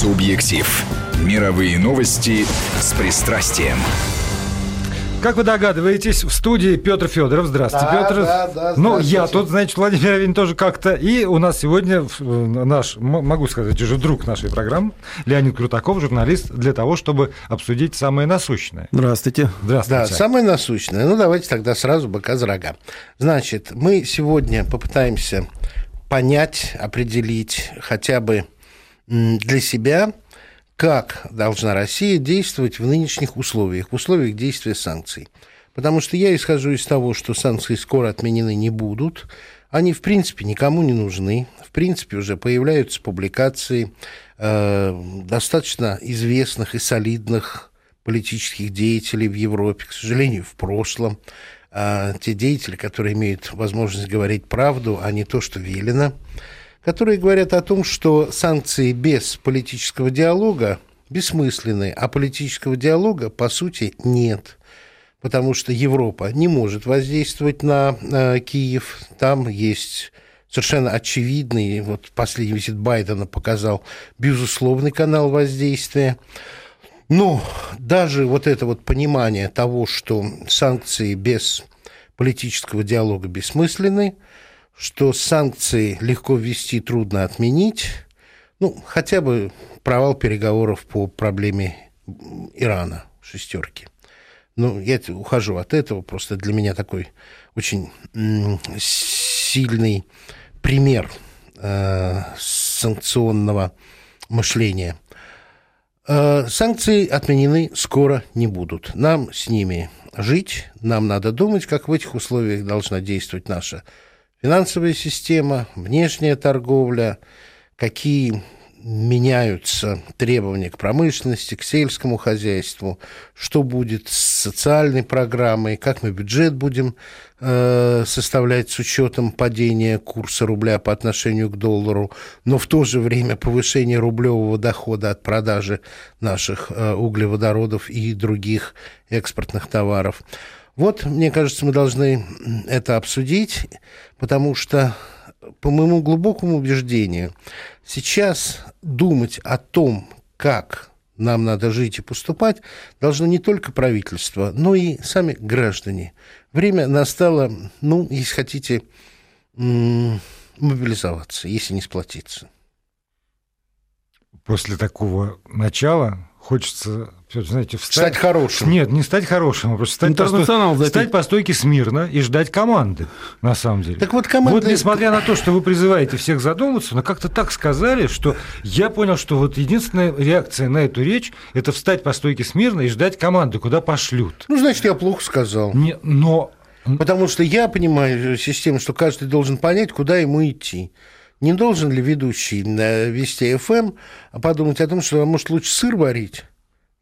Субъектив. Мировые новости с пристрастием. Как вы догадываетесь, в студии Петр Федоров. Здравствуйте, да, Петр. Да, да, ну, я тут, значит, Владимир Авин тоже как-то. И у нас сегодня наш, могу сказать, уже друг нашей программы, Леонид Крутаков, журналист, для того, чтобы обсудить самое насущное. Здравствуйте. Здравствуйте. Да, самое насущное. Ну, давайте тогда сразу быка за рога. Значит, мы сегодня попытаемся понять, определить хотя бы для себя, как должна Россия действовать в нынешних условиях, в условиях действия санкций. Потому что я исхожу из того, что санкции скоро отменены не будут. Они, в принципе, никому не нужны. В принципе, уже появляются публикации э, достаточно известных и солидных политических деятелей в Европе, к сожалению, в прошлом. Э, те деятели, которые имеют возможность говорить правду, а не то, что велено которые говорят о том, что санкции без политического диалога бессмысленны, а политического диалога, по сути, нет. Потому что Европа не может воздействовать на э, Киев. Там есть совершенно очевидный, вот последний визит Байдена показал, безусловный канал воздействия. Но даже вот это вот понимание того, что санкции без политического диалога бессмысленны, что санкции легко ввести, трудно отменить. Ну, хотя бы провал переговоров по проблеме Ирана, шестерки. Ну, я ухожу от этого, просто для меня такой очень сильный пример э, санкционного мышления. Э, санкции отменены скоро не будут. Нам с ними жить, нам надо думать, как в этих условиях должна действовать наша финансовая система, внешняя торговля, какие меняются требования к промышленности, к сельскому хозяйству, что будет с социальной программой, как мы бюджет будем э, составлять с учетом падения курса рубля по отношению к доллару, но в то же время повышение рублевого дохода от продажи наших э, углеводородов и других экспортных товаров. Вот, мне кажется, мы должны это обсудить, потому что, по моему глубокому убеждению, сейчас думать о том, как нам надо жить и поступать, должно не только правительство, но и сами граждане. Время настало, ну, если хотите, мобилизоваться, если не сплотиться. После такого начала хочется, знаете, встать... Стать хорошим. Нет, не стать хорошим, а просто стать, по, сто... стать по стойке смирно и ждать команды, на самом деле. Так вот, команда... Вот несмотря на то, что вы призываете всех задуматься, но как-то так сказали, что я понял, что вот единственная реакция на эту речь – это встать по стойке смирно и ждать команды, куда пошлют. Ну, значит, я плохо сказал. Не, но... Потому что я понимаю систему, что каждый должен понять, куда ему идти. Не должен ли ведущий на Вести ФМ подумать о том, что, может, лучше сыр варить?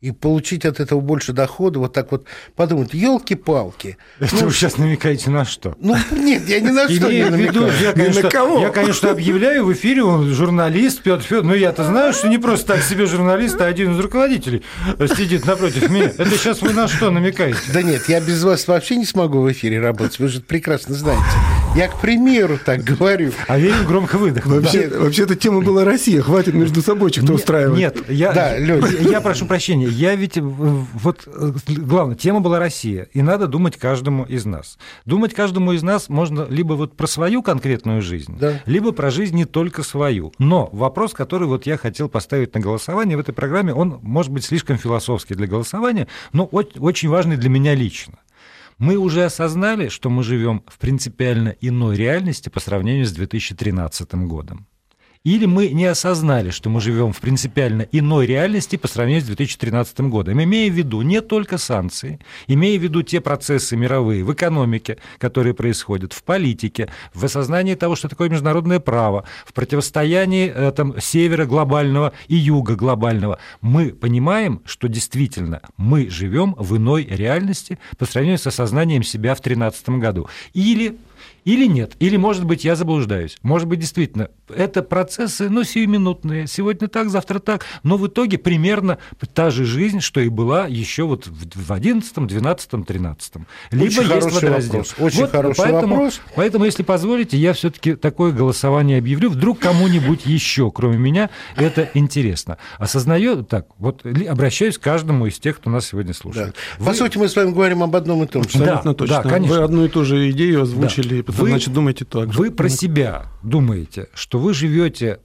И получить от этого больше дохода, вот так вот подумать, елки-палки. Это ну, вы сейчас намекаете на что? Ну, нет, я ни на что не намекаю. Я, конечно, на кого? Я, конечно, объявляю в эфире, он журналист Петр Федор, но я-то знаю, что не просто так себе журналист, а один из руководителей сидит напротив меня. Это сейчас вы на что намекаете? Да нет, я без вас вообще не смогу в эфире работать, вы же прекрасно знаете. Я, к примеру, так говорю. А Верин громко выдохнул. Вообще, да. вообще эта тема была Россия. Хватит между собой что устраивать. Нет, я, да, я, я прошу прощения. Я ведь... Вот главное, тема была Россия. И надо думать каждому из нас. Думать каждому из нас можно либо вот про свою конкретную жизнь, да. либо про жизнь не только свою. Но вопрос, который вот я хотел поставить на голосование в этой программе, он может быть слишком философский для голосования, но очень важный для меня лично. Мы уже осознали, что мы живем в принципиально иной реальности по сравнению с 2013 годом. Или мы не осознали, что мы живем в принципиально иной реальности по сравнению с 2013 годом, имея в виду не только санкции, имея в виду те процессы мировые в экономике, которые происходят, в политике, в осознании того, что такое международное право, в противостоянии э, там, севера глобального и юга глобального. Мы понимаем, что действительно мы живем в иной реальности по сравнению с осознанием себя в 2013 году. Или Или нет? Или, может быть, я заблуждаюсь? Может быть, действительно, это процессы, ну, сиюминутные. Сегодня так, завтра так. Но в итоге примерно та же жизнь, что и была еще вот в 11, 12, 13. Либо Очень есть хороший водораздел. вопрос. Очень вот хороший поэтому, вопрос. Поэтому, если позволите, я все-таки такое голосование объявлю. Вдруг кому-нибудь еще, кроме меня, это интересно. Осознаю, так, вот обращаюсь к каждому из тех, кто нас сегодня слушает. Да. Вы... По сути, мы с вами говорим об одном и том же. Абсолютно Да, точно. да, конечно. Вы одну и ту же идею озвучили, Да. Вы- значит, думаете так же. Вы про себя думаете, что вы живете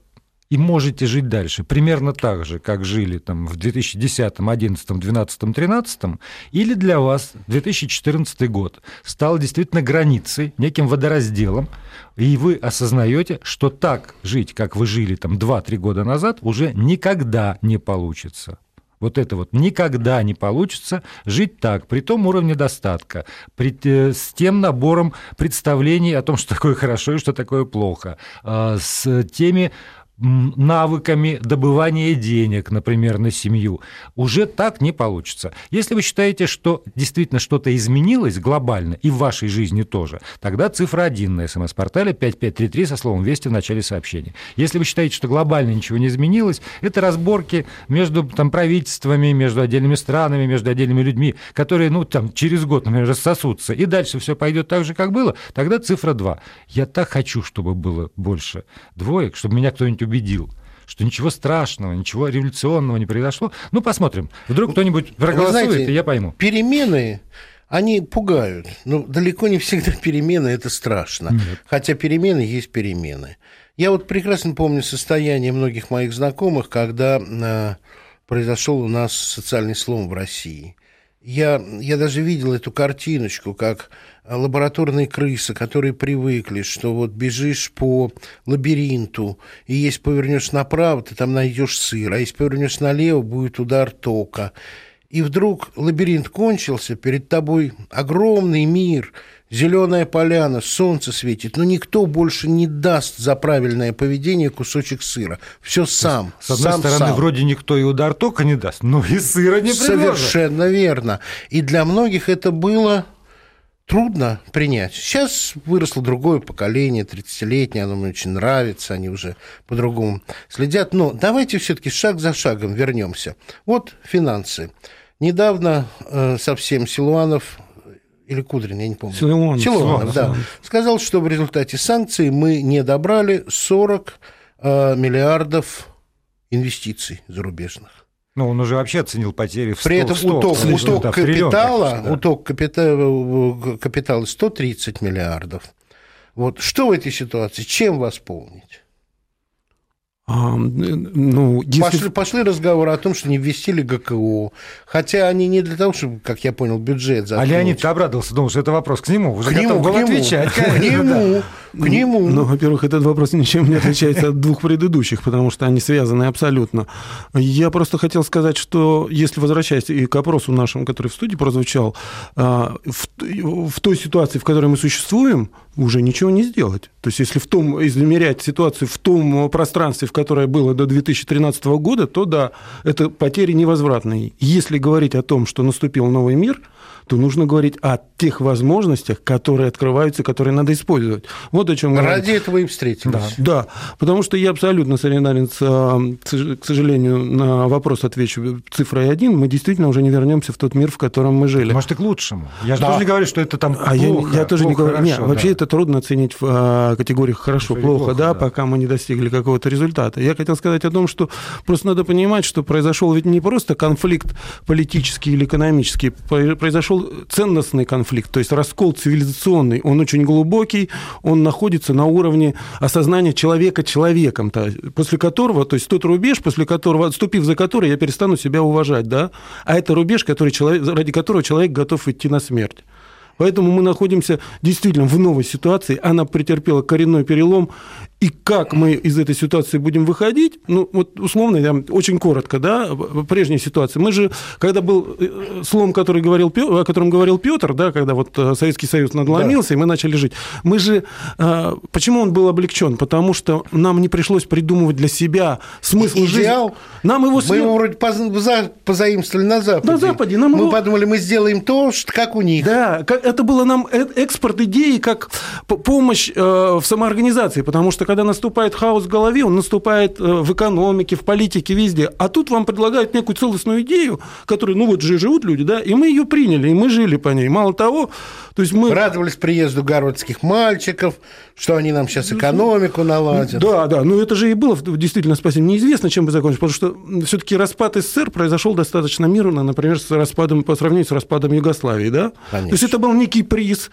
и можете жить дальше примерно так же, как жили там в 2010, 2011, 2012, 2013, или для вас 2014 год стал действительно границей, неким водоразделом, и вы осознаете, что так жить, как вы жили там 2-3 года назад, уже никогда не получится. Вот это вот никогда не получится жить так, при том уровне достатка, при, э, с тем набором представлений о том, что такое хорошо и что такое плохо, а, с теми навыками добывания денег, например, на семью, уже так не получится. Если вы считаете, что действительно что-то изменилось глобально и в вашей жизни тоже, тогда цифра 1 на смс-портале 5533 со словом «Вести» в начале сообщения. Если вы считаете, что глобально ничего не изменилось, это разборки между там, правительствами, между отдельными странами, между отдельными людьми, которые ну, там, через год, например, рассосутся, и дальше все пойдет так же, как было, тогда цифра 2. Я так хочу, чтобы было больше двоек, чтобы меня кто-нибудь убедил что ничего страшного, ничего революционного не произошло. Ну, посмотрим. Вдруг кто-нибудь проголосует, знаете, и я пойму. Перемены, они пугают. Но далеко не всегда перемены – это страшно. Хотя перемены есть перемены. Я вот прекрасно помню состояние многих моих знакомых, когда э, произошел у нас социальный слом в России. Я, я даже видел эту картиночку, как лабораторные крысы, которые привыкли, что вот бежишь по лабиринту, и если повернешь направо, ты там найдешь сыр, а если повернешь налево, будет удар тока. И вдруг лабиринт кончился, перед тобой огромный мир, зеленая поляна, солнце светит, но никто больше не даст за правильное поведение кусочек сыра. Все сам. С одной сам, стороны, сам. вроде никто и удар тока не даст, но и сыра не предложит. Совершенно верно. И для многих это было трудно принять. Сейчас выросло другое поколение, 30-летнее, оно мне очень нравится, они уже по-другому следят. Но давайте все-таки шаг за шагом вернемся. Вот финансы. Недавно э, совсем Силуанов или Кудрин, я не помню. Силуанов. Силуанов, да. Сказал, что в результате санкций мы не добрали 40 э, миллиардов инвестиций зарубежных. Ну, он уже вообще оценил потери в 100, При этом в 100, уток, в 100, уток да, капитала, да. уток капитала, капитала 130 миллиардов. Вот что в этой ситуации? Чем восполнить? А, ну, если... Пошли, пошли разговоры о том, что не ввестили ГКО, хотя они не для того, чтобы, как я понял, бюджет А заткнуть. Леонид обрадовался, думал, что это вопрос к нему. Уже к нему, был к нему, отвечать. к да. нему, к нему. Ну, во-первых, этот вопрос ничем не отличается от двух предыдущих, потому что они связаны абсолютно. Я просто хотел сказать, что если возвращаясь и к опросу нашему, который в студии прозвучал, а, в, в той ситуации, в которой мы существуем, уже ничего не сделать. То есть, если в том, измерять ситуацию в том пространстве, в которое было до 2013 года, то да, это потери невозвратные. Если говорить о том, что наступил новый мир, то нужно говорить о тех возможностях, которые открываются, которые надо использовать. Вот о чем Ради этого и встретились. Да. да, потому что я абсолютно солидарен с, э, к сожалению, на вопрос отвечу цифрой один. Мы действительно уже не вернемся в тот мир, в котором мы жили. Может, и к лучшему. Я же Да. тоже не говорю, что это там А я, плохо. я тоже не плохо, говорю. Нет, хорошо, вообще да. это трудно оценить в а, категориях хорошо, плохо, плохо, да, да. пока мы не достигли какого-то результата. Я хотел сказать о том, что просто надо понимать, что произошел ведь не просто конфликт политический или экономический, про- произошел ценностный конфликт, то есть раскол цивилизационный. Он очень глубокий, он находится на уровне осознания человека человеком, то- после которого, то есть тот рубеж, после которого, отступив за который, я перестану себя уважать, да, а это рубеж, который человек, ради которого человек готов идти на смерть. Поэтому мы находимся действительно в новой ситуации. Она претерпела коренной перелом. И как мы из этой ситуации будем выходить, ну, вот условно, я, очень коротко, да, прежняя ситуация. Мы же, когда был э, слом, который говорил, о котором говорил Петр, да, когда вот э, Советский Союз надломился, да. и мы начали жить, мы же, э, почему он был облегчен? Потому что нам не пришлось придумывать для себя смысл Идеал. жизни. Нам его мы его вроде позаимствовали на Западе. На Западе. Нам мы его... подумали, мы сделаем то, что как у них. Да, это было нам экспорт идеи как помощь в самоорганизации, потому что когда наступает хаос в голове, он наступает э, в экономике, в политике, везде. А тут вам предлагают некую целостную идею, которую, ну вот же живут люди, да, и мы ее приняли, и мы жили по ней. Мало того, то есть мы... Радовались приезду городских мальчиков, что они нам сейчас экономику наладят. Да, да, но это же и было действительно спасение. Неизвестно, чем бы закончилось, потому что все-таки распад СССР произошел достаточно мирно, например, с распадом, по сравнению с распадом Югославии, да? Конечно. То есть это был некий приз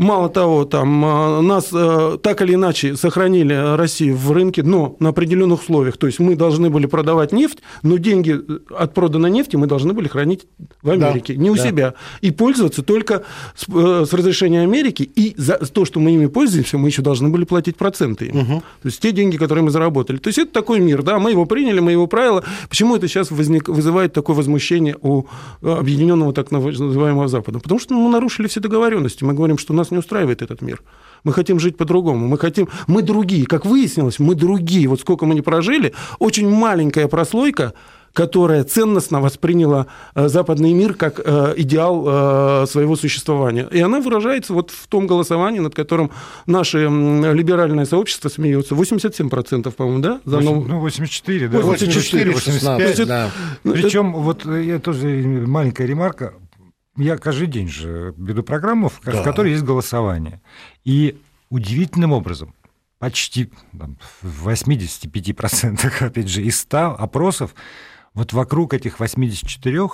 Мало того, там а, нас а, так или иначе сохранили Россию в рынке, но на определенных условиях. То есть мы должны были продавать нефть, но деньги от проданной нефти мы должны были хранить в Америке, да, не у да. себя. И пользоваться только с, э, с разрешения Америки. И за то, что мы ими пользуемся, мы еще должны были платить проценты. Угу. То есть те деньги, которые мы заработали. То есть это такой мир, да, мы его приняли, мы его правила. Почему это сейчас возник, вызывает такое возмущение у объединенного так называемого Запада? Потому что мы нарушили все договоренности. Мы говорим, что нас не устраивает этот мир. Мы хотим жить по-другому. Мы хотим... Мы другие. Как выяснилось, мы другие. Вот сколько мы не прожили, очень маленькая прослойка которая ценностно восприняла э, западный мир как э, идеал э, своего существования. И она выражается вот в том голосовании, над которым наше либеральное сообщество смеется. 87%, по-моему, да? За 8, ну, 84, да. 84, 85, 16, да. Причем, вот я тоже маленькая ремарка, я каждый день же веду программу, в, да. в которой есть голосование. И удивительным образом, почти там, в 85% опять же, из 100 опросов, вот вокруг этих 84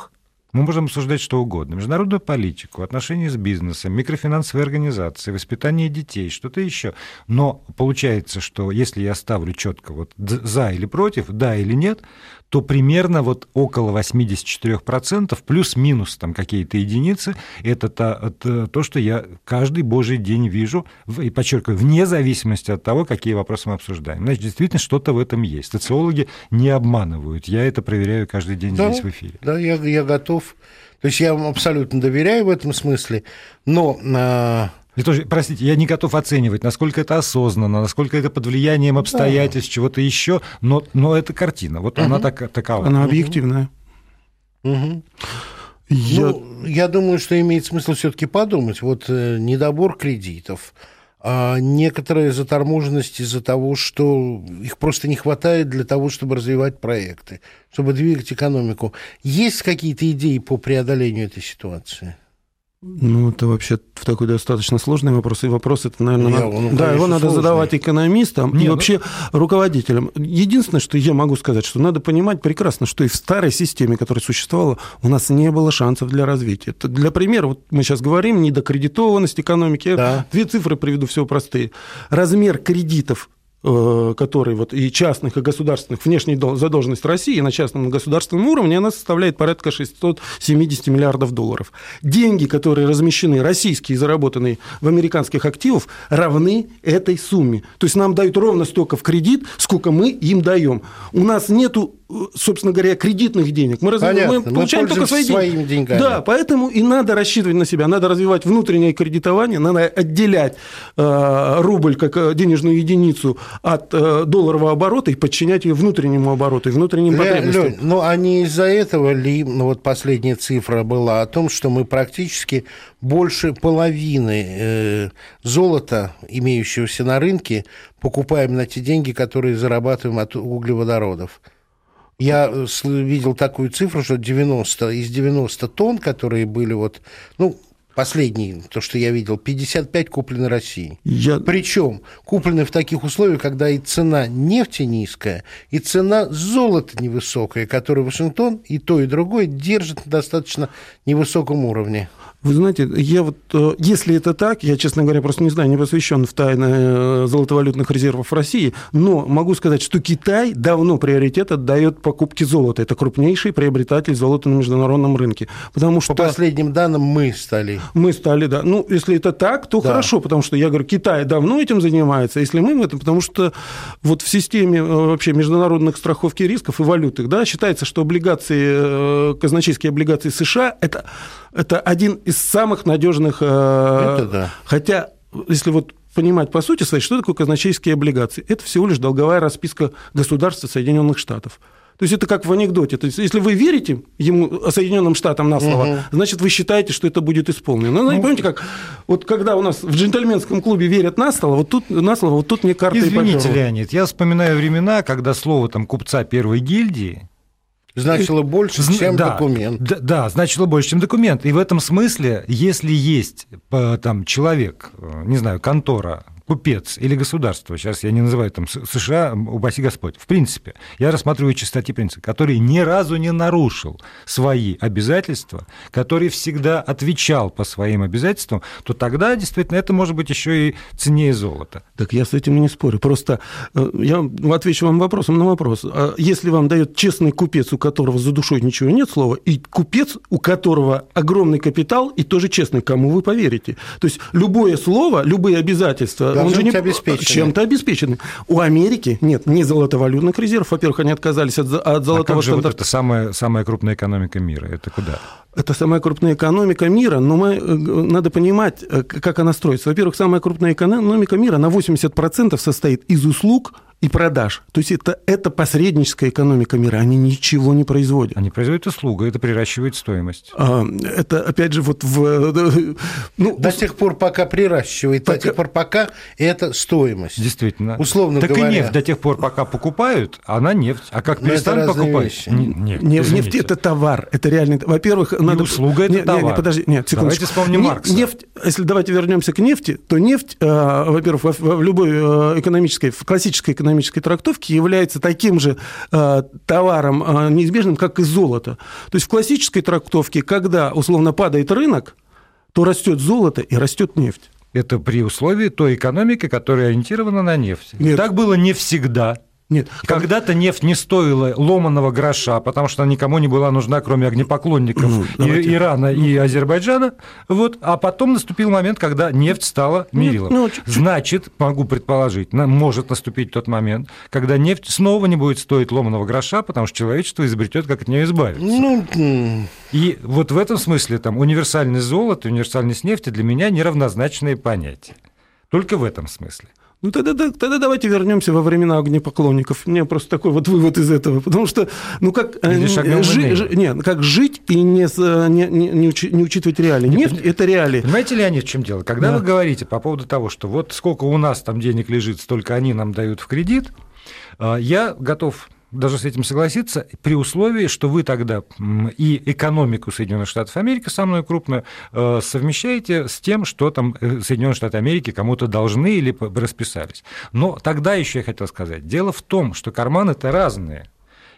мы можем обсуждать что угодно. Международную политику, отношения с бизнесом, микрофинансовые организации, воспитание детей, что-то еще. Но получается, что если я ставлю четко вот за или против, да или нет, то примерно вот около 84%, плюс-минус там какие-то единицы, это то, это то, что я каждый божий день вижу, и подчеркиваю, вне зависимости от того, какие вопросы мы обсуждаем. Значит, действительно, что-то в этом есть. Социологи не обманывают. Я это проверяю каждый день да, здесь в эфире. Да, я, я готов. То есть я вам абсолютно доверяю в этом смысле, но... А, и тоже, простите, я не готов оценивать, насколько это осознанно, насколько это под влиянием обстоятельств, да. чего-то еще, но, но это картина, вот угу. она так, такова. Она объективная. Угу. Я... Ну, я думаю, что имеет смысл все-таки подумать. Вот э, недобор кредитов, а некоторая заторможенность из-за того, что их просто не хватает для того, чтобы развивать проекты, чтобы двигать экономику. Есть какие-то идеи по преодолению этой ситуации? Ну, это вообще такой достаточно сложный вопрос. И вопрос это, наверное, Я, надо, ну, да, его надо сложный. задавать экономистам Не, и ну... вообще руководителям. Единственное, что я могу сказать, что надо понимать прекрасно, что и в старой системе, которая существовала, у нас не было шансов для развития. Это для примера, вот мы сейчас говорим, недокредитованность экономики. Да. Две цифры приведу, все простые. Размер кредитов который вот и частных, и государственных, внешней задолженность России на частном и государственном уровне, она составляет порядка 670 миллиардов долларов. Деньги, которые размещены, российские, заработанные в американских активах, равны этой сумме. То есть нам дают ровно столько в кредит, сколько мы им даем. У нас нету собственно говоря, кредитных денег. Мы, Понятно. мы получаем мы только свои своими деньги. деньгами. Да, поэтому и надо рассчитывать на себя, надо развивать внутреннее кредитование, надо отделять э, рубль как э, денежную единицу от э, долларового оборота и подчинять ее внутреннему обороту и внутренним Ле, потребностям. Лень, ну, а не из-за этого ли, ну, вот последняя цифра была о том, что мы практически больше половины э, золота, имеющегося на рынке, покупаем на те деньги, которые зарабатываем от углеводородов? Я э, видел такую цифру, что 90, из 90 тонн, которые были вот, ну, последний, то, что я видел, 55 куплены Россией. Я... Причем куплены в таких условиях, когда и цена нефти низкая, и цена золота невысокая, которую Вашингтон и то, и другое держит на достаточно невысоком уровне. Вы знаете, я вот, э, если это так, я, честно говоря, просто не знаю, не посвящен в тайны э, золотовалютных резервов России, но могу сказать, что Китай давно приоритет отдает покупке золота. Это крупнейший приобретатель золота на международном рынке. Потому что... По последним данным, мы стали. Мы стали, да. Ну, если это так, то да. хорошо, потому что, я говорю, Китай давно этим занимается, если мы в этом, потому что вот в системе э, вообще международных страховки рисков и валютных, да, считается, что облигации, казначейские облигации США – это это один из самых надежных. Э, это да. Хотя, если вот понимать по сути своей, что такое казначейские облигации? Это всего лишь долговая расписка государства Соединенных Штатов. То есть это как в анекдоте. То есть если вы верите ему, Соединенным Штатам на слово, угу. значит, вы считаете, что это будет исполнено. Ну, ну, помните, как вот когда у нас в джентльменском клубе верят на слово, вот тут на слово, вот тут мне карты Извините, Леонид, я вспоминаю времена, когда слово там купца первой гильдии Значило больше, чем да, документ. Да, да, значило больше, чем документ. И в этом смысле, если есть там человек, э, не знаю, контора, купец или государство, сейчас я не называю там США, упаси Господь, в принципе, я рассматриваю чистоте принципа, который ни разу не нарушил свои обязательства, который всегда отвечал по своим обязательствам, то тогда действительно это может быть еще и ценнее золота. Так я с этим не спорю. Просто э, я отвечу вам вопросом на вопрос. А если вам дает честный купец, у которого за душой ничего нет слова, и купец, у которого огромный капитал и тоже честный, кому вы поверите? То есть любое слово, любые обязательства он же не обеспечен. Чем-то обеспечены. У Америки нет ни золотовалютных резервов. Во-первых, они отказались от, от золотого а как же стандарта. Вот это самая, самая крупная экономика мира. Это куда? Это самая крупная экономика мира, но мы, э, надо понимать, э, как она строится. Во-первых, самая крупная экономика мира на 80% состоит из услуг – и продаж. То есть это, это посредническая экономика мира, они ничего не производят. Они производят услугу, это приращивает стоимость. А, это, опять же, вот в... Ну, до тех пор, пока приращивает, пока... до тех пор, пока это стоимость. Действительно. Условно так говоря. и нефть до тех пор, пока покупают, она нефть. А как перестанут покупать? Вещи. Нефть, нефть, нефть – это товар, это реальный... Во-первых, и надо... услуга – это нет, товар. Нет, подожди, нет, секундочку. Давайте вспомним не, Маркса. Нефть, если давайте вернемся к нефти, то нефть, э, во-первых, в, в любой э, экономической, в классической экономической экономической трактовке является таким же э, товаром э, неизбежным, как и золото. То есть в классической трактовке, когда условно падает рынок, то растет золото и растет нефть. Это при условии той экономики, которая ориентирована на нефть. Нет. Так было не всегда. Нет. Когда-то нефть не стоила ломаного гроша, потому что она никому не была нужна, кроме огнепоклонников ну, и, Ирана ну. и Азербайджана. Вот. А потом наступил момент, когда нефть стала мерилом. Ну, Значит, могу предположить, может наступить тот момент, когда нефть снова не будет стоить ломаного гроша, потому что человечество изобретет, как от нее избавиться. Ну, и вот в этом смысле там универсальность золота, универсальность нефти для меня неравнозначные понятия. Только в этом смысле. Ну, тогда, тогда давайте вернемся во времена огнепоклонников. У меня просто такой вот вывод из этого. Потому что, ну, как, э, жи, жи, не, как жить и не, не, не, не, учи, не учитывать реалии. Нефть – это реалии. Понимаете, Леонид, в чем дело? Когда да. вы говорите по поводу того, что вот сколько у нас там денег лежит, столько они нам дают в кредит, э, я готов даже с этим согласиться, при условии, что вы тогда и экономику Соединенных Штатов Америки, самую крупную, э, совмещаете с тем, что там э, Соединенные Штаты Америки кому-то должны или расписались. Но тогда еще я хотел сказать, дело в том, что карманы-то разные.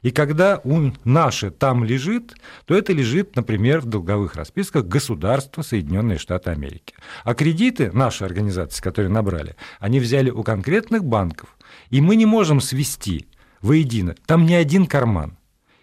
И когда у наши там лежит, то это лежит, например, в долговых расписках государства Соединенные Штаты Америки. А кредиты наши организации, которые набрали, они взяли у конкретных банков. И мы не можем свести воедино. Там не один карман.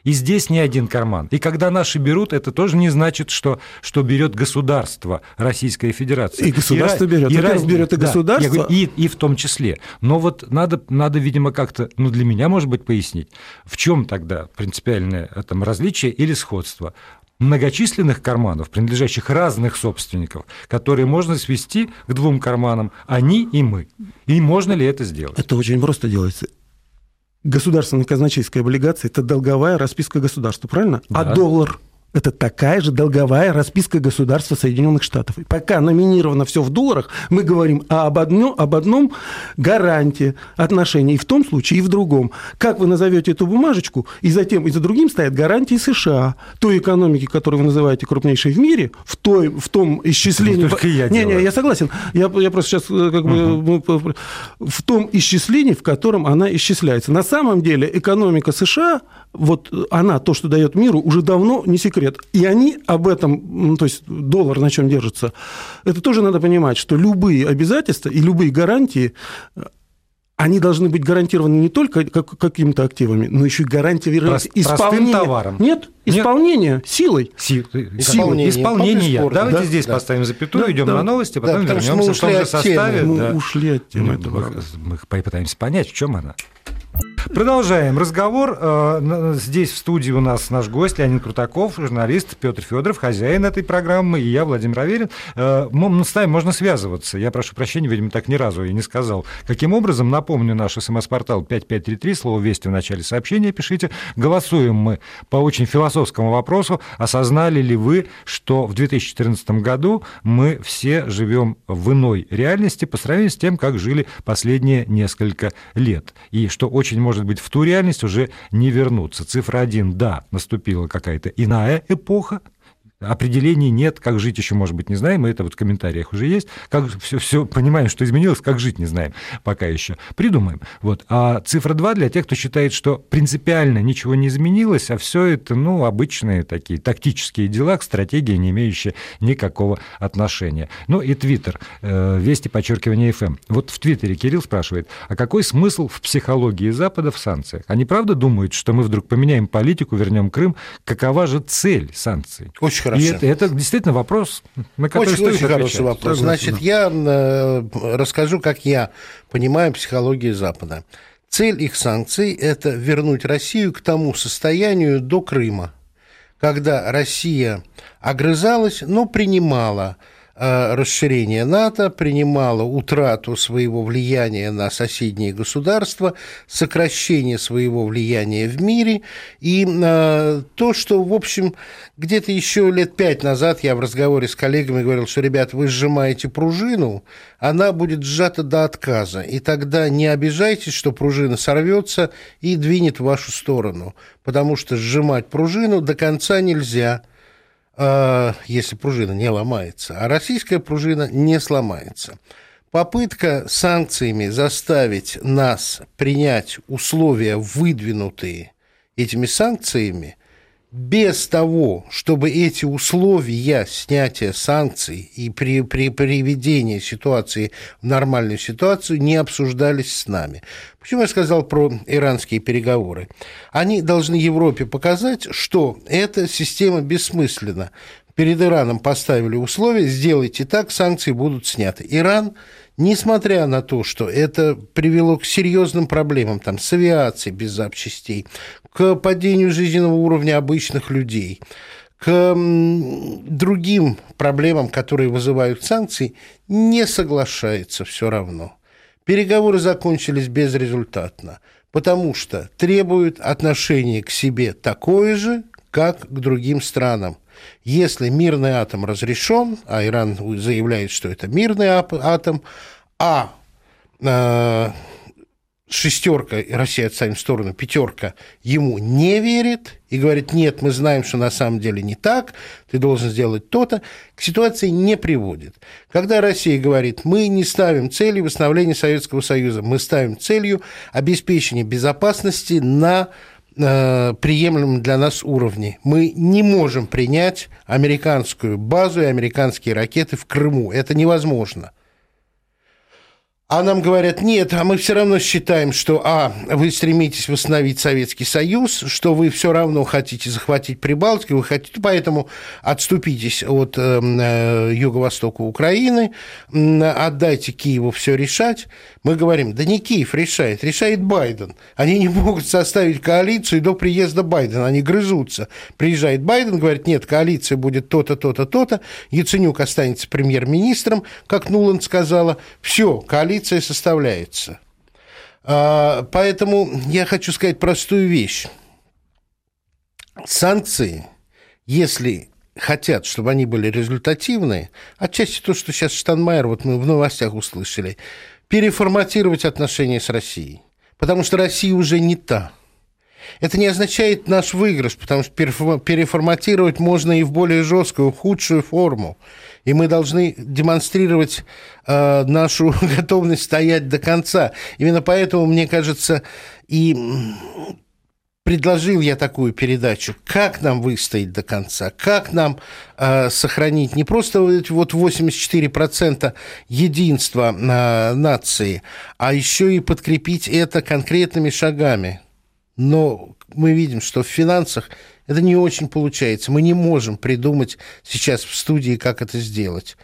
И здесь не один карман. И когда наши берут, это тоже не значит, что, что берет государство Российская Федерация. И государство и, берет. И, раз берет и государство. Да, говорю, и, и в том числе. Но вот надо, надо видимо, как-то, ну, для меня, может быть, пояснить, в чем тогда принципиальное там, различие или сходство многочисленных карманов, принадлежащих разных собственников, которые можно свести к двум карманам, они и мы. И можно ли это сделать? Это очень просто делается государственная казначейская облигация – это долговая расписка государства, правильно? А да. А доллар это такая же долговая расписка государства Соединенных Штатов. И пока номинировано все в долларах, мы говорим об одном, об одном гарантии отношений и в том случае, и в другом. Как вы назовете эту бумажечку, и затем и за другим стоят гарантии США, той экономики, которую вы называете крупнейшей в мире, в, той, в том исчислении... Только я не, не, я согласен. Я, я просто сейчас э, как бы... Угу. В том исчислении, в котором она исчисляется. На самом деле экономика США, вот она, то, что дает миру, уже давно не секрет говорят. И они об этом, ну, то есть доллар на чем держится, это тоже надо понимать, что любые обязательства и любые гарантии они должны быть гарантированы не только как, какими-то активами, но еще и гарантия Прост, исполнения. товаром. Нет, исполнение Нет. силой. Си... Исполнение. Исполнение. Давайте да, здесь да. поставим запятую, да, идем да. на новости, потом да, вернемся в том же составе. Мы да. ушли от темы. Мы, мы попытаемся понять, в чем она. Продолжаем разговор. Э, здесь в студии у нас наш гость Леонид Крутаков, журналист Петр Федоров, хозяин этой программы, и я, Владимир Аверин. Э, с нами можно связываться. Я прошу прощения, видимо, так ни разу и не сказал. Каким образом, напомню, наш смс-портал 5533, слово «Вести» в начале сообщения пишите. Голосуем мы по очень философскому вопросу. Осознали ли вы, что в 2014 году мы все живем в иной реальности по сравнению с тем, как жили последние несколько лет? И что очень может быть, в ту реальность уже не вернуться. Цифра один, да, наступила какая-то иная эпоха, определений нет, как жить еще, может быть, не знаем, и это вот в комментариях уже есть. Как все, все понимаем, что изменилось, как жить не знаем пока еще. Придумаем. Вот. А цифра 2 для тех, кто считает, что принципиально ничего не изменилось, а все это, ну, обычные такие тактические дела к стратегии, не имеющие никакого отношения. Ну и Твиттер, э, вести подчеркивание. Эм. Вот в Твиттере Кирилл спрашивает, а какой смысл в психологии Запада в санкциях? Они правда думают, что мы вдруг поменяем политику, вернем Крым? Какова же цель санкций? Очень хорошо. И это, это действительно вопрос, на который очень, стоит очень отвечать. хороший вопрос. Значит, я э, расскажу, как я понимаю психологию Запада. Цель их санкций – это вернуть Россию к тому состоянию до Крыма, когда Россия огрызалась, но принимала расширение НАТО, принимала утрату своего влияния на соседние государства, сокращение своего влияния в мире, и э, то, что, в общем, где-то еще лет пять назад я в разговоре с коллегами говорил, что, ребят, вы сжимаете пружину, она будет сжата до отказа, и тогда не обижайтесь, что пружина сорвется и двинет в вашу сторону, потому что сжимать пружину до конца нельзя – если пружина не ломается, а российская пружина не сломается. Попытка санкциями заставить нас принять условия, выдвинутые этими санкциями – без того, чтобы эти условия снятия санкций и при, при приведении ситуации в нормальную ситуацию не обсуждались с нами. Почему я сказал про иранские переговоры? Они должны Европе показать, что эта система бессмысленна. Перед Ираном поставили условия, сделайте так, санкции будут сняты. Иран несмотря на то, что это привело к серьезным проблемам там, с авиацией без запчастей, к падению жизненного уровня обычных людей, к другим проблемам, которые вызывают санкции, не соглашается все равно. Переговоры закончились безрезультатно, потому что требуют отношения к себе такое же, как к другим странам. Если мирный атом разрешен, а Иран заявляет, что это мирный атом, а э, шестерка, Россия отставим в сторону, пятерка ему не верит и говорит, нет, мы знаем, что на самом деле не так, ты должен сделать то-то, к ситуации не приводит. Когда Россия говорит, мы не ставим целью восстановления Советского Союза, мы ставим целью обеспечения безопасности на э, приемлемом для нас уровне. Мы не можем принять американскую базу и американские ракеты в Крыму. Это невозможно. А нам говорят, нет, а мы все равно считаем, что, а, вы стремитесь восстановить Советский Союз, что вы все равно хотите захватить Прибалтику, вы хотите, поэтому отступитесь от э, э, юго-востока Украины, отдайте Киеву все решать. Мы говорим, да не Киев решает, решает Байден. Они не могут составить коалицию до приезда Байдена, они грызутся. Приезжает Байден, говорит, нет, коалиция будет то-то, то-то, то-то, Яценюк останется премьер-министром, как Нуланд сказала, все, коалиция коалиция составляется. А, поэтому я хочу сказать простую вещь. Санкции, если хотят, чтобы они были результативные, отчасти то, что сейчас Штанмайер, вот мы в новостях услышали, переформатировать отношения с Россией. Потому что Россия уже не та. Это не означает наш выигрыш, потому что переформатировать можно и в более жесткую, худшую форму и мы должны демонстрировать э, нашу готовность стоять до конца. Именно поэтому, мне кажется, и предложил я такую передачу, как нам выстоять до конца, как нам э, сохранить не просто вот 84% единства э, нации, а еще и подкрепить это конкретными шагами. Но мы видим, что в финансах это не очень получается. Мы не можем придумать сейчас в студии, как это сделать.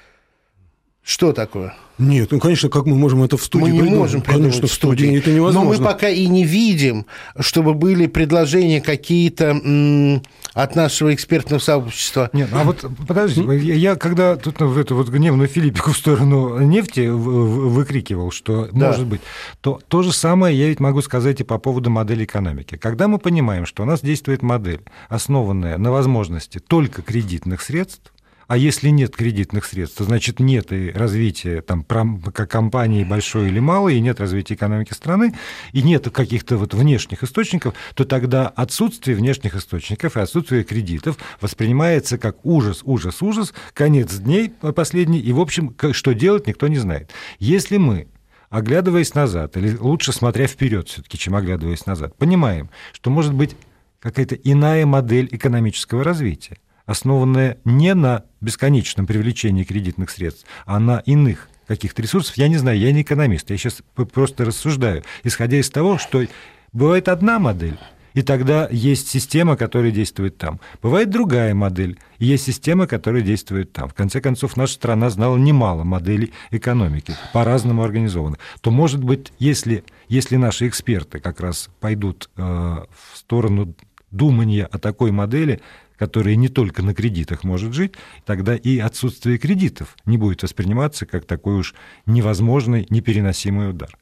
Что такое? Нет, ну, конечно, как мы можем это в студии Мы не придумать? можем придумать Конечно, в студии. это невозможно. Но мы пока и не видим, чтобы были предложения какие-то от нашего экспертного сообщества. Нет, а вот подождите, я, я когда тут в эту вот гневную Филиппику в сторону нефти выкрикивал, что да. может быть, то то же самое я ведь могу сказать и по поводу модели экономики. Когда мы понимаем, что у нас действует модель, основанная на возможности только кредитных средств, а если нет кредитных средств, то значит нет и развития там, компании большой или малой, и нет развития экономики страны, и нет каких-то вот внешних источников, то тогда отсутствие внешних источников и отсутствие кредитов воспринимается как ужас, ужас, ужас, конец дней последний, и, в общем, что делать, никто не знает. Если мы оглядываясь назад, или лучше смотря вперед все-таки, чем оглядываясь назад, понимаем, что может быть какая-то иная модель экономического развития основанная не на бесконечном привлечении кредитных средств, а на иных каких-то ресурсов. Я не знаю, я не экономист, я сейчас просто рассуждаю, исходя из того, что бывает одна модель, и тогда есть система, которая действует там. Бывает другая модель, и есть система, которая действует там. В конце концов, наша страна знала немало моделей экономики, по-разному организованных. То, может быть, если, если наши эксперты как раз пойдут э, в сторону думания о такой модели, которая не только на кредитах может жить, тогда и отсутствие кредитов не будет восприниматься как такой уж невозможный, непереносимый удар.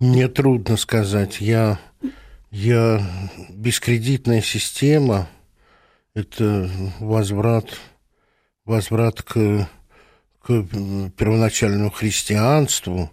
Мне трудно сказать. Я, я бескредитная система – это возврат, возврат к, к первоначальному христианству,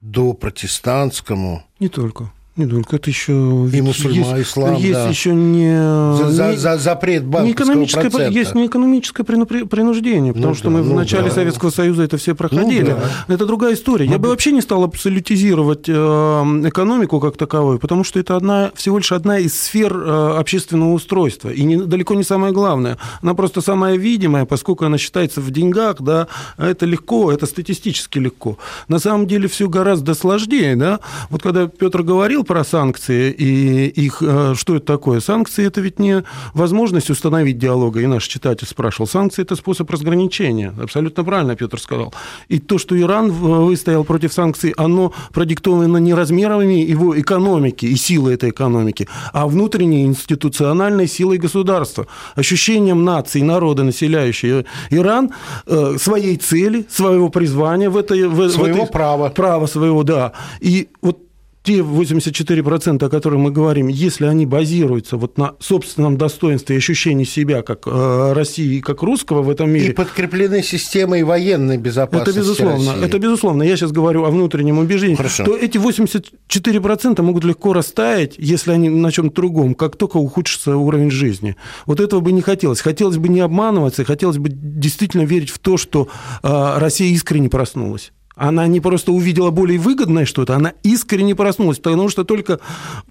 до протестантскому. Не только. Не только это еще и мусульман, есть, ислам, есть да. еще не, за, за, за запрет банковского не экономическое, процента. есть не экономическое принуждение, потому ну, что да, мы ну, в начале да. Советского Союза это все проходили. Ну, да. Это другая история. Ну, Я бы вообще не стал абсолютизировать э, экономику как таковую, потому что это одна, всего лишь одна из сфер э, общественного устройства, и не, далеко не самая главная. Она просто самая видимая, поскольку она считается в деньгах, да, это легко, это статистически легко. На самом деле все гораздо сложнее, да. Вот когда Петр говорил про санкции и их... Э, что это такое? Санкции – это ведь не возможность установить диалога, и наш читатель спрашивал. Санкции – это способ разграничения. Абсолютно правильно Петр сказал. И то, что Иран выстоял против санкций, оно продиктовано не размерами его экономики и силы этой экономики, а внутренней институциональной силой государства, ощущением нации, народа, населяющей Иран, э, своей цели, своего призвания в этой... В, своего в этой, права. Права своего, да. И вот те 84%, о которых мы говорим, если они базируются вот на собственном достоинстве и ощущении себя как э, России, как русского в этом мире... И подкреплены системой военной безопасности Это безусловно. России. Это безусловно. Я сейчас говорю о внутреннем убеждении. Хорошо. То эти 84% могут легко растаять, если они на чем-то другом, как только ухудшится уровень жизни. Вот этого бы не хотелось. Хотелось бы не обманываться, хотелось бы действительно верить в то, что э, Россия искренне проснулась. Она не просто увидела более выгодное что-то, она искренне проснулась, потому что только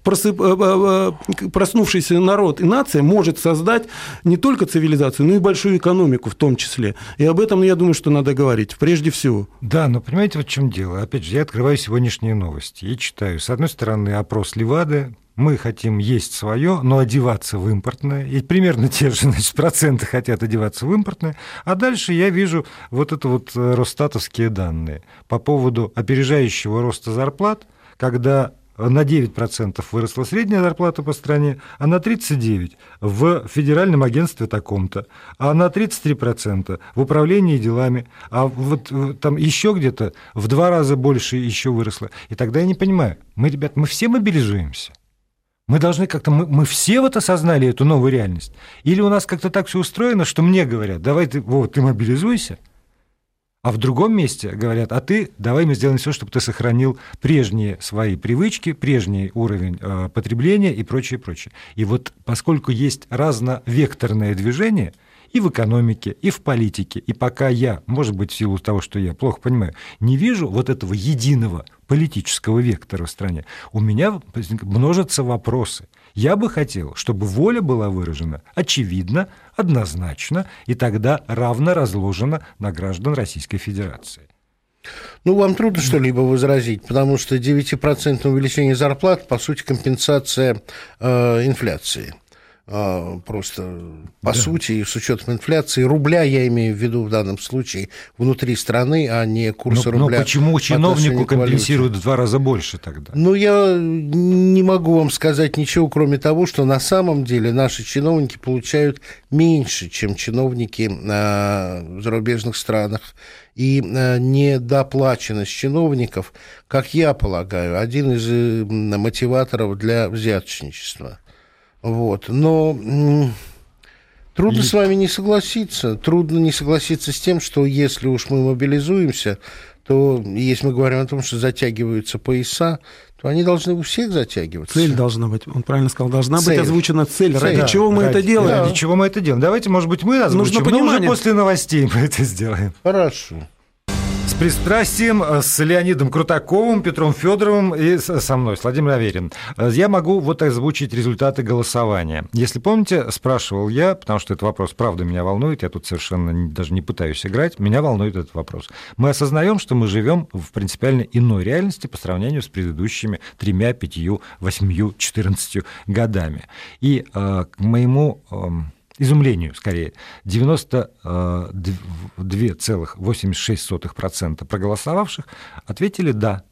просып... Э, э, э, проснувшийся народ и нация может создать не только цивилизацию, но и большую экономику в том числе. И об этом, я думаю, что надо говорить, прежде всего. Да, но понимаете, вот в чем дело? Опять же, я открываю сегодняшние новости и читаю. С одной стороны, опрос Левады, мы хотим есть свое, но одеваться в импортное, и примерно те же значит, проценты хотят одеваться в импортное, а дальше я вижу вот это вот э, росстатовские данные. По поводу опережающего роста зарплат, когда на 9% выросла средняя зарплата по стране, а на 39% в федеральном агентстве таком-то, а на 33% в управлении делами, а вот э, там еще где-то в два раза больше еще выросло. И тогда я не понимаю, мы, ребят, мы все мобилизуемся – мы должны как-то, мы, мы все вот осознали эту новую реальность? Или у нас как-то так все устроено, что мне говорят, давай ты, вот, ты мобилизуйся, а в другом месте говорят, а ты, давай мы сделаем все, чтобы ты сохранил прежние свои привычки, прежний уровень э, потребления и прочее, прочее. И вот поскольку есть разновекторное движение – и в экономике, и в политике. И пока я, может быть, в силу того, что я плохо понимаю, не вижу вот этого единого политического вектора в стране, у меня множатся вопросы. Я бы хотел, чтобы воля была выражена очевидно, однозначно и тогда равно разложена на граждан Российской Федерации. Ну, вам трудно что-либо возразить, потому что 9% увеличение зарплат, по сути, компенсация э, инфляции. А, просто по да. сути, с учетом инфляции, рубля я имею в виду в данном случае внутри страны, а не курса но, рубля. Но почему чиновнику компенсируют в два раза больше тогда? Ну, я не могу вам сказать ничего, кроме того, что на самом деле наши чиновники получают меньше, чем чиновники в зарубежных странах. И недоплаченность чиновников, как я полагаю, один из э, мотиваторов для взяточничества. Вот. Но трудно и... с вами не согласиться. Трудно не согласиться с тем, что если уж мы мобилизуемся, то если мы говорим о том, что затягиваются пояса, то они должны у всех затягиваться. Цель должна быть, он правильно сказал, должна цель. быть озвучена цель. цель. Ради да, чего мы ради, это делаем? Да. Ради чего мы это делаем? Давайте, может быть, мы озвучим, Нужно понимание. но уже после новостей мы это сделаем. Хорошо. С пристрастием, э, с Леонидом Крутаковым, Петром Федоровым и со мной, с Владимиром Аверин. Э, я могу вот озвучить результаты голосования. Если помните, спрашивал я, потому что этот вопрос правда меня волнует, я тут совершенно даже не пытаюсь играть, меня волнует этот вопрос. Мы осознаем, что мы живем в принципиально иной реальности по сравнению с предыдущими тремя, пятью, восьмью, четырнадцатью годами. И э, к моему эм, изумлению скорее, 92,86% проголосовавших ответили «да»,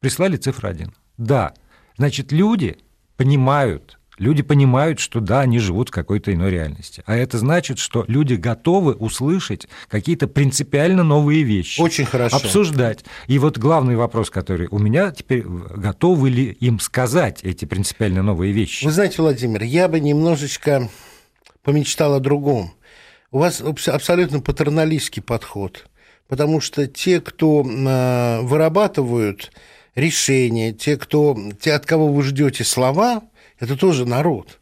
прислали цифру 1. Да, значит, люди понимают, люди понимают, что да, они живут в какой-то иной реальности. А это значит, что люди готовы услышать какие-то принципиально новые вещи. Очень хорошо. Обсуждать. И вот главный вопрос, который у меня теперь, готовы ли им сказать эти принципиально новые вещи? Вы знаете, Владимир, я бы немножечко помечтал о другом. У вас абсолютно патерналистский подход, потому что те, кто а, вырабатывают решения, те, кто, те, от кого вы ждете слова, это тоже народ.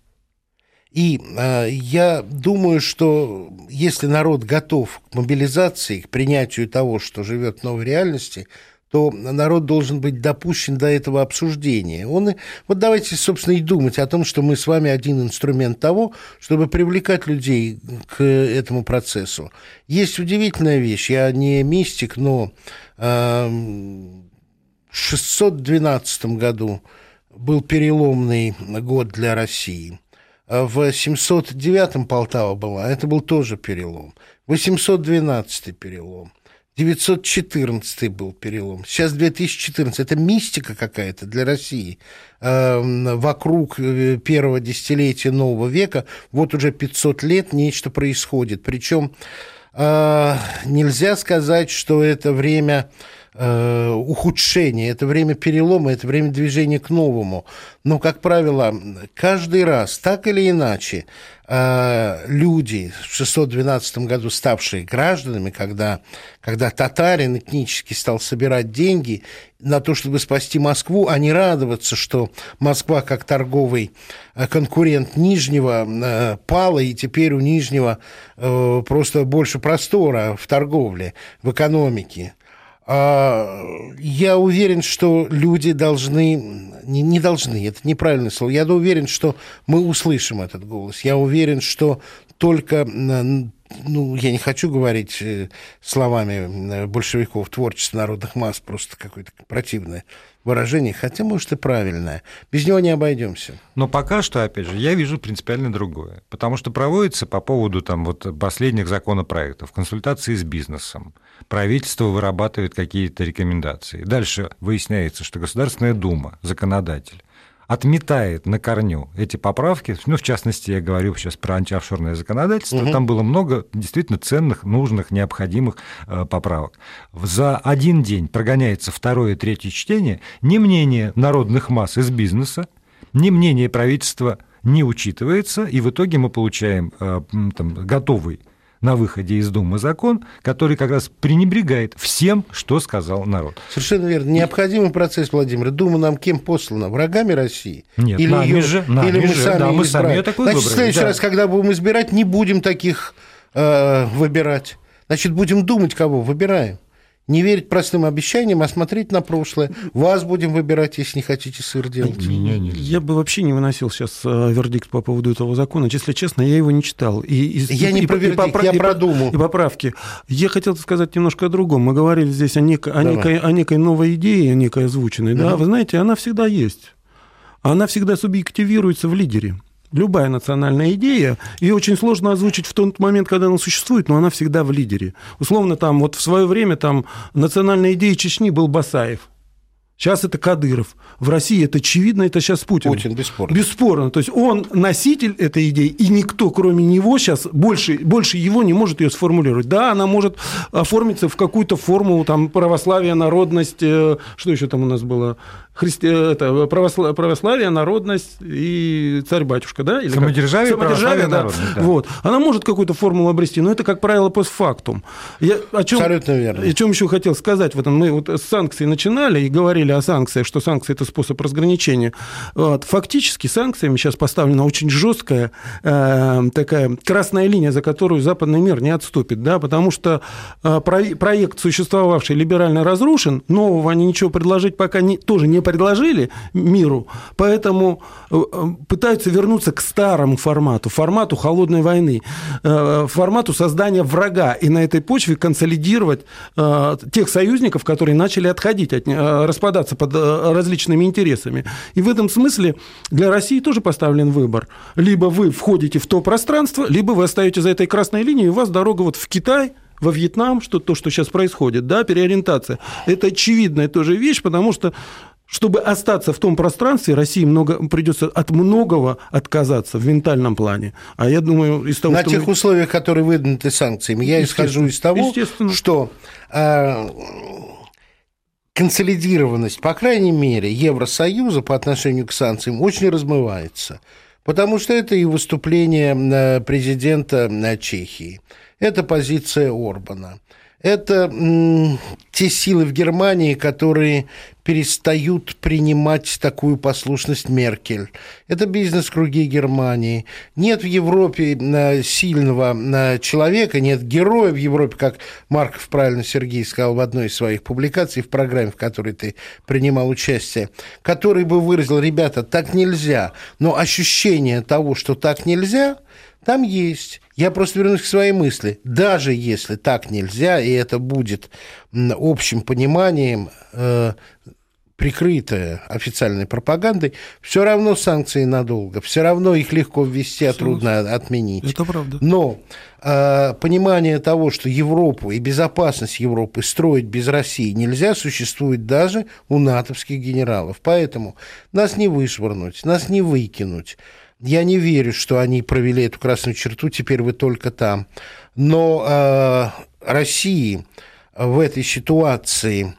И э, я думаю, что если народ готов к мобилизации, к принятию того, что живет в новой реальности, то народ должен быть допущен до этого обсуждения. Он, вот давайте, собственно, и думать о том, что мы с вами один инструмент того, чтобы привлекать людей к этому процессу. Есть удивительная вещь, я не мистик, но э, в 612 году был переломный год для России. В 709 Полтава была, это был тоже перелом. 812 перелом. 914 был перелом. Сейчас 2014. Это мистика какая-то для России. Эм, вокруг э, первого десятилетия нового века вот уже 500 лет нечто происходит. Причем э, нельзя сказать, что это время э, ухудшения, это время перелома, это время движения к новому. Но, как правило, каждый раз, так или иначе, Э, люди в 612 году ставшие гражданами, когда, когда татарин этнически стал собирать деньги на то, чтобы спасти Москву, а не радоваться, что Москва как торговый э, конкурент Нижнего э, пала, и теперь у Нижнего просто больше простора в торговле, в экономике. А, я уверен, что люди должны, не, не должны, это неправильное слово, я уверен, что мы услышим этот голос. Я уверен, что только, ну, я не хочу говорить э, словами большевиков, творчество народных масс, просто какое-то противное выражение, хотя, может, и правильное. Без него не обойдемся. Но пока что, опять же, я вижу принципиально другое. Потому что проводится по поводу там, вот, последних законопроектов, консультации с бизнесом, правительство вырабатывает какие-то рекомендации. Дальше выясняется, что Государственная Дума, законодатель, отметает на корню эти поправки. Ну, в частности, я говорю сейчас про антиофшорное законодательство. Угу. Там было много действительно ценных, нужных, необходимых э, поправок. За один день прогоняется второе и третье чтение. Ни мнение народных масс из бизнеса, ни мнение правительства не учитывается, и в итоге мы получаем э, там, готовый на выходе из Думы закон, который как раз пренебрегает всем, что сказал народ. Совершенно верно. Необходимый процесс, Владимир. Дума нам кем послана? Врагами России? Нет, или нами ее, же. Нами или мы же, сами да, мы сами ее такой Значит, выбрали. в следующий да. раз, когда будем избирать, не будем таких э, выбирать. Значит, будем думать, кого выбираем. Не верить простым обещаниям, а смотреть на прошлое. Вас будем выбирать, если не хотите сыр делать. Меня Я бы вообще не выносил сейчас э, вердикт по поводу этого закона. Если честно, я его не читал. И, и, я и, не про вердикт, и, я и, про Думу. И поправки. Я хотел сказать немножко о другом. Мы говорили здесь о, нек, о, некой, о некой новой идее, о некой озвученной. Да? Вы знаете, она всегда есть. Она всегда субъективируется в лидере любая национальная идея, ее очень сложно озвучить в тот момент, когда она существует, но она всегда в лидере. Условно, там, вот в свое время там национальная идея Чечни был Басаев. Сейчас это Кадыров. В России это очевидно, это сейчас Путин. Путин, бесспорно. Бесспорно. То есть он носитель этой идеи, и никто, кроме него, сейчас больше, больше его не может ее сформулировать. Да, она может оформиться в какую-то форму там, православия, народность, э, что еще там у нас было? Христи... это, православ... православие, народность и царь-батюшка, да? Или Самодержавие, как? Самодержавие да. Народность, да. Вот. Она может какую-то формулу обрести, но это, как правило, постфактум. Я о чем, Абсолютно верно. О чем еще хотел сказать? Вот мы вот с санкций начинали и говорили о санкциях, что санкции – это способ разграничения. Вот. Фактически санкциями сейчас поставлена очень жесткая э, такая красная линия, за которую западный мир не отступит, да, потому что э, проект, существовавший, либерально разрушен, нового они ничего предложить пока не, тоже не предложили миру, поэтому э, э, пытаются вернуться к старому формату, формату холодной войны, э, формату создания врага, и на этой почве консолидировать тех союзников, которые начали отходить, от, распадаться под различными интересами. И в этом смысле для России тоже поставлен выбор. Либо вы входите в то пространство, либо вы остаетесь за этой красной линией, и у вас дорога вот в Китай, во Вьетнам, что то, что сейчас происходит, да, переориентация. Это очевидная тоже вещь, потому что чтобы остаться в том пространстве, России много, придется от многого отказаться в ментальном плане. А я думаю, из того, На что тех мы... условиях, которые выдвинуты санкциями, я исхожу из того, что э, консолидированность, по крайней мере, Евросоюза по отношению к санкциям очень размывается. Потому что это и выступление э, президента э, Чехии, это позиция Орбана – это те силы в Германии, которые перестают принимать такую послушность Меркель. Это бизнес-круги Германии. Нет в Европе э, сильного э, человека, нет героя в Европе, как Марков правильно Сергей сказал в одной из своих публикаций в программе, в которой ты принимал участие, который бы выразил, ребята, так нельзя, но ощущение того, что так нельзя, там есть. Я просто вернусь к своей мысли. Даже если так нельзя, и это будет общим пониманием, э, прикрытое официальной пропагандой, все равно санкции надолго, все равно их легко ввести, а трудно отменить. Это правда. Но э, понимание того, что Европу и безопасность Европы строить без России нельзя, существует даже у натовских генералов. Поэтому нас не вышвырнуть, нас не выкинуть. Я не верю, что они провели эту красную черту, теперь вы только там. Но э, России в этой ситуации,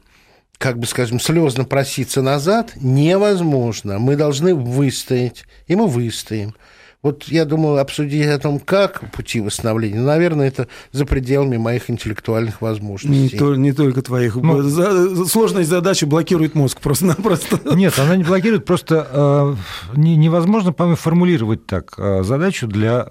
как бы скажем, слезно проситься назад невозможно. Мы должны выстоять, и мы выстоим. Вот я думал обсудить о том, как пути восстановления. Наверное, это за пределами моих интеллектуальных возможностей. Не, то, не только твоих. Ну, за, сложность задачи блокирует мозг просто-напросто. Нет, она не блокирует, просто э, не, невозможно, по-моему, формулировать так э, задачу для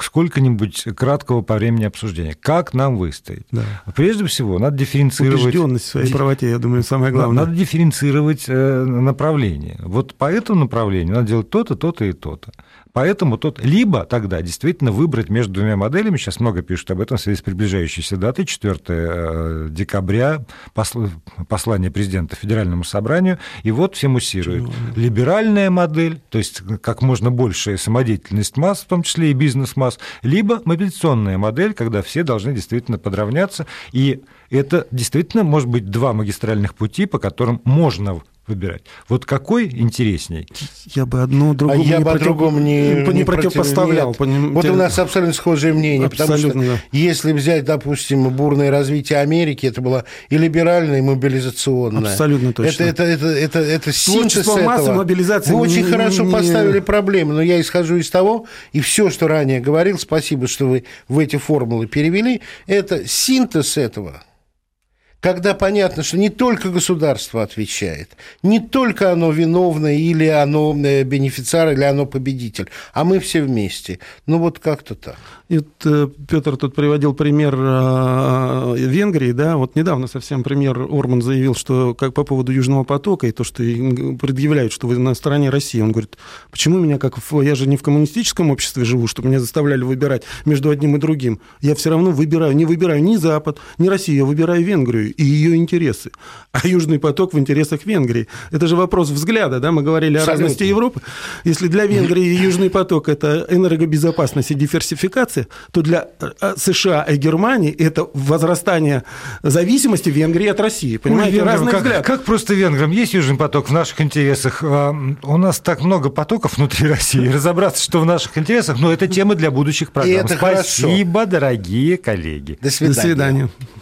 сколько-нибудь краткого по времени обсуждения. Как нам выстоять? Да. Прежде всего, надо дифференцировать... Убежденность в своей правоте, я думаю, самое главное. Надо дифференцировать э, направление. Вот по этому направлению надо делать то-то, то-то и то-то. Поэтому тут либо тогда действительно выбрать между двумя моделями, сейчас много пишут об этом в связи с приближающейся датой, 4 э, декабря, послание президента Федеральному собранию, и вот все муссируют. Либеральная модель, то есть как можно большая самодеятельность масс, в том числе и бизнес-масс, либо мобилизационная модель, когда все должны действительно подравняться, и это действительно может быть два магистральных пути, по которым можно выбирать. Вот какой интересней? Я бы одно другому а я не, бы против... другому не, не, не противопоставлял. Нет. Вот у нас абсолютно схожее мнение, абсолютно, потому что да. если взять, допустим, бурное развитие Америки, это было и либеральное, и мобилизационное. Абсолютно точно. Это, это, это, это, это синтез массы, этого. мобилизации. Вы очень не, хорошо не... поставили проблему, но я исхожу из того, и все, что ранее говорил, спасибо, что вы в эти формулы перевели, это синтез этого – когда понятно, что не только государство отвечает, не только оно виновно или оно э, бенефициар, или оно победитель, а мы все вместе. Ну вот как-то так. Вот э, Петр тут приводил пример э, Венгрии, да, вот недавно совсем пример Орман заявил, что как по поводу Южного потока и то, что предъявляют, что вы на стороне России, он говорит, почему меня как, я же не в коммунистическом обществе живу, чтобы меня заставляли выбирать между одним и другим, я все равно выбираю, не выбираю ни Запад, ни Россию, я выбираю Венгрию и ее интересы. А Южный поток в интересах Венгрии. Это же вопрос взгляда, да, мы говорили Абсолютно. о разности Европы. Если для Венгрии Южный поток – это энергобезопасность и диверсификация, то для э, США и Германии это возрастание зависимости Венгрии от России. Понимаете, Ой, разные как, взгляды. Как просто венграм есть Южный поток в наших интересах? А, у нас так много потоков внутри России. Разобраться, что в наших интересах, но это тема для будущих программ. это Спасибо, хорошо. дорогие коллеги. До свидания. До свидания.